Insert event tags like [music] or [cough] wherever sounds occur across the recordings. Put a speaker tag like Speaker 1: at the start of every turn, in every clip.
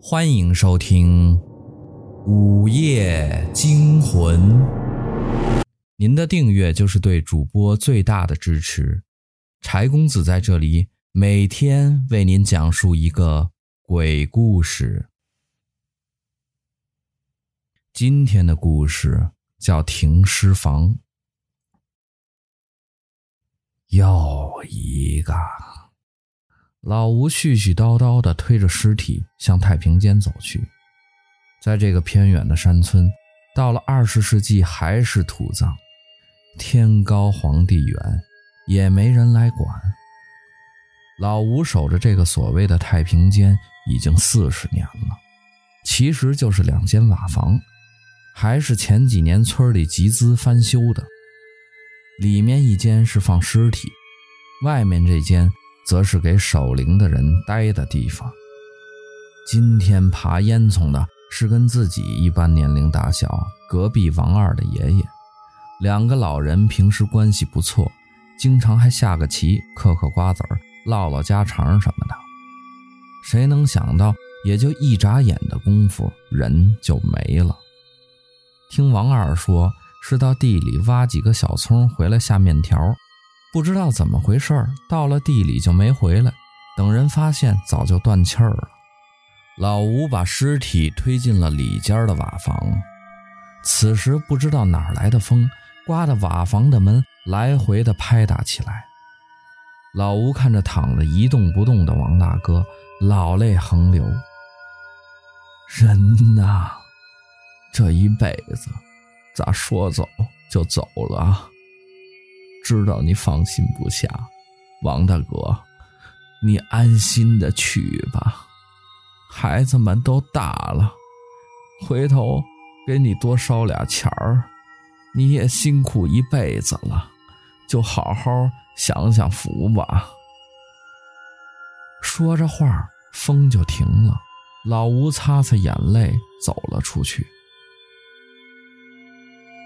Speaker 1: 欢迎收听《午夜惊魂》。您的订阅就是对主播最大的支持。柴公子在这里每天为您讲述一个鬼故事。今天的故事叫《停尸房》。又一个。老吴絮絮叨叨地推着尸体向太平间走去。在这个偏远的山村，到了二十世纪还是土葬，天高皇帝远，也没人来管。老吴守着这个所谓的太平间已经四十年了，其实就是两间瓦房，还是前几年村里集资翻修的。里面一间是放尸体，外面这间。则是给守灵的人待的地方。今天爬烟囱的是跟自己一般年龄大小，隔壁王二的爷爷。两个老人平时关系不错，经常还下个棋、嗑嗑瓜子儿、唠唠家常什么的。谁能想到，也就一眨眼的功夫，人就没了。听王二说，是到地里挖几个小葱回来下面条。不知道怎么回事，到了地里就没回来。等人发现，早就断气儿了。老吴把尸体推进了里间的瓦房。此时不知道哪来的风，刮得瓦房的门来回的拍打起来。老吴看着躺着一动不动的王大哥，老泪横流。人呐，这一辈子咋说走就走了？知道你放心不下，王大哥，你安心的去吧。孩子们都大了，回头给你多烧俩钱儿。你也辛苦一辈子了，就好好享享福吧。说着话，风就停了。老吴擦擦眼泪，走了出去。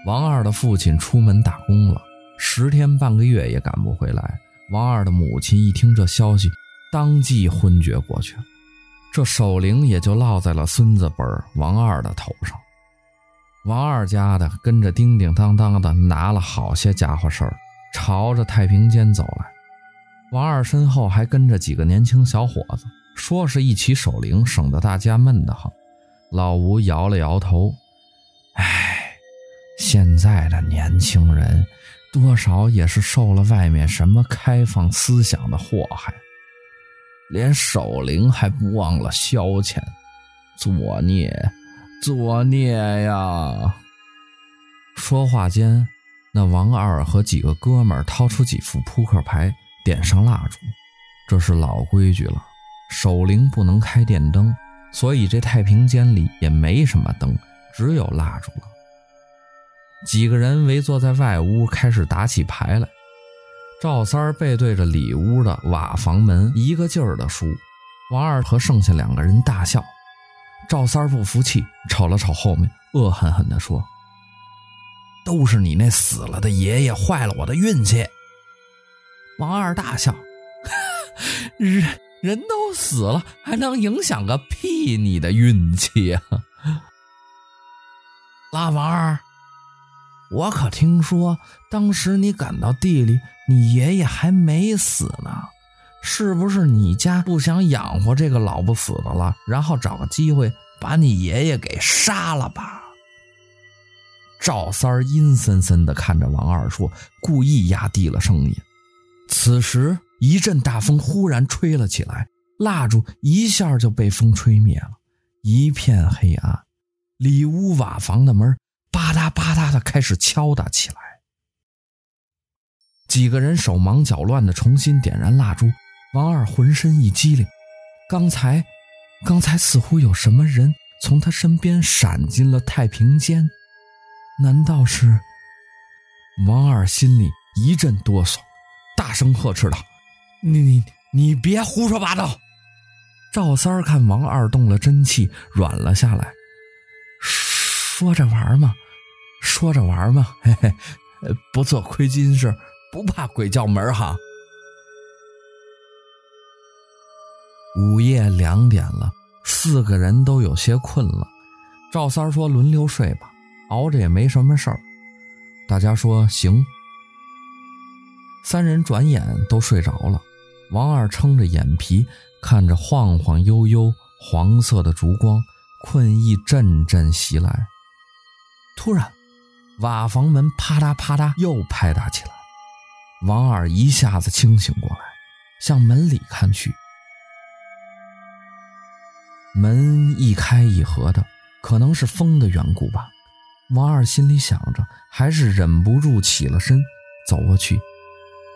Speaker 1: 王二的父亲出门打工了。十天半个月也赶不回来。王二的母亲一听这消息，当即昏厥过去了。这守灵也就落在了孙子辈王二的头上。王二家的跟着叮叮当当的拿了好些家伙事儿，朝着太平间走来。王二身后还跟着几个年轻小伙子，说是一起守灵，省得大家闷得慌。老吴摇了摇头，唉，现在的年轻人。多少也是受了外面什么开放思想的祸害，连守灵还不忘了消遣，作孽，作孽呀！说话间，那王二和几个哥们儿掏出几副扑克牌，点上蜡烛。这是老规矩了，守灵不能开电灯，所以这太平间里也没什么灯，只有蜡烛了。几个人围坐在外屋，开始打起牌来。赵三背对着里屋的瓦房门，一个劲儿的输。王二和剩下两个人大笑。赵三不服气，瞅了瞅后面，恶狠狠地说：“都是你那死了的爷爷坏了我的运气。”王二大笑：“ [laughs] 人人都死了，还能影响个屁你的运气啊！”老王二。我可听说，当时你赶到地里，你爷爷还没死呢，是不是你家不想养活这个老不死的了，然后找个机会把你爷爷给杀了吧？赵三阴森森地看着王二说，故意压低了声音。此时，一阵大风忽然吹了起来，蜡烛一下就被风吹灭了，一片黑暗，里屋瓦房的门。吧嗒吧嗒的开始敲打起来，几个人手忙脚乱的重新点燃蜡烛。王二浑身一激灵，刚才，刚才似乎有什么人从他身边闪进了太平间，难道是？王二心里一阵哆嗦，大声呵斥道：“你你你别胡说八道！”赵三儿看王二动了真气，软了下来，说着玩嘛。说着玩嘛，嘿嘿，不做亏心事，不怕鬼叫门哈。午夜两点了，四个人都有些困了。赵三说：“轮流睡吧，熬着也没什么事儿。”大家说：“行。”三人转眼都睡着了。王二撑着眼皮，看着晃晃悠悠黄色的烛光，困意阵阵袭来。突然，瓦房门啪嗒啪嗒又拍打起来。王二一下子清醒过来，向门里看去。门一开一合的，可能是风的缘故吧。王二心里想着，还是忍不住起了身，走过去。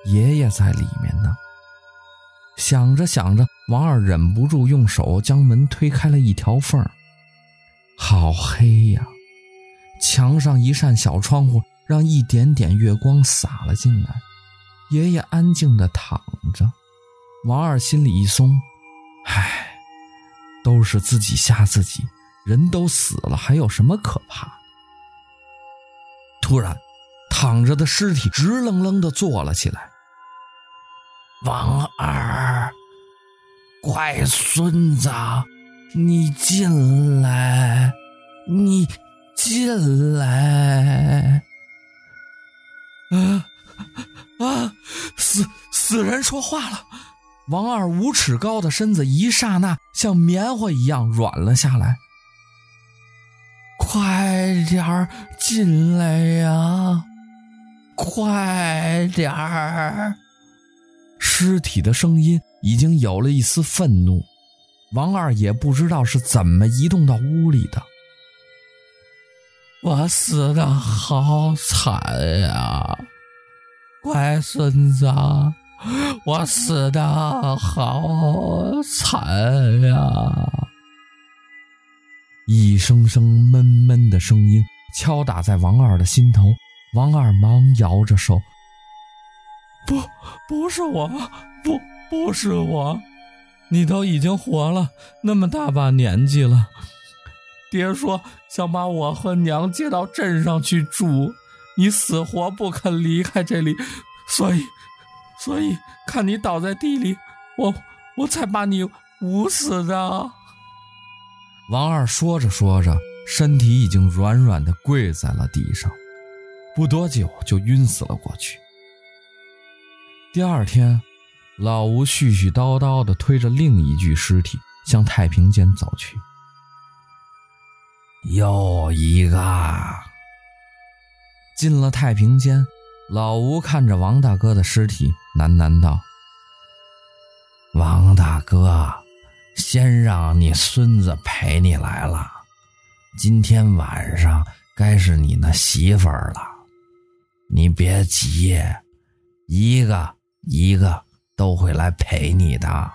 Speaker 1: 爷爷在里面呢。想着想着，王二忍不住用手将门推开了一条缝儿。好黑呀！墙上一扇小窗户，让一点点月光洒了进来。爷爷安静地躺着，王二心里一松，唉，都是自己吓自己，人都死了，还有什么可怕？突然，躺着的尸体直愣愣地坐了起来。王二，乖孙子，你进来，你进来。啊啊！死死人说话了。王二五尺高的身子一刹那像棉花一样软了下来。快点儿进来呀！快点儿！尸体的声音已经有了一丝愤怒，王二也不知道是怎么移动到屋里的。我死的好惨呀，乖孙子，我死的好惨呀！一声声闷闷的声音敲打在王二的心头，王二忙摇着手。不，不是我，不，不是我。你都已经活了那么大把年纪了，爹说想把我和娘接到镇上去住，你死活不肯离开这里，所以，所以看你倒在地里，我我才把你捂死的。王二说着说着，身体已经软软的跪在了地上，不多久就晕死了过去。第二天，老吴絮絮叨叨地推着另一具尸体向太平间走去。又一个。进了太平间，老吴看着王大哥的尸体，喃喃道：“王大哥，先让你孙子陪你来了，今天晚上该是你那媳妇儿了，你别急，一个。”一个都会来陪你的，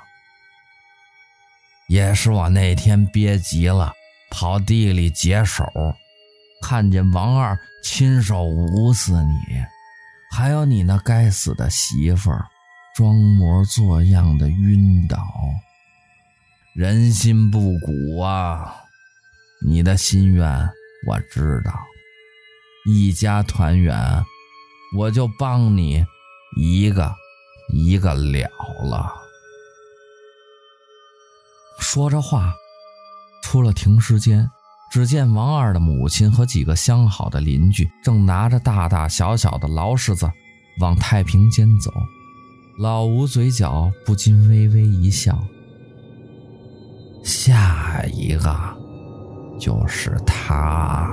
Speaker 1: 也是我那天憋急了，跑地里解手，看见王二亲手捂死你，还有你那该死的媳妇，装模作样的晕倒。人心不古啊，你的心愿我知道，一家团圆，我就帮你一个。一个了了。说着话，出了停尸间，只见王二的母亲和几个相好的邻居正拿着大大小小的劳柿子往太平间走。老吴嘴角不禁微微一笑。下一个就是他。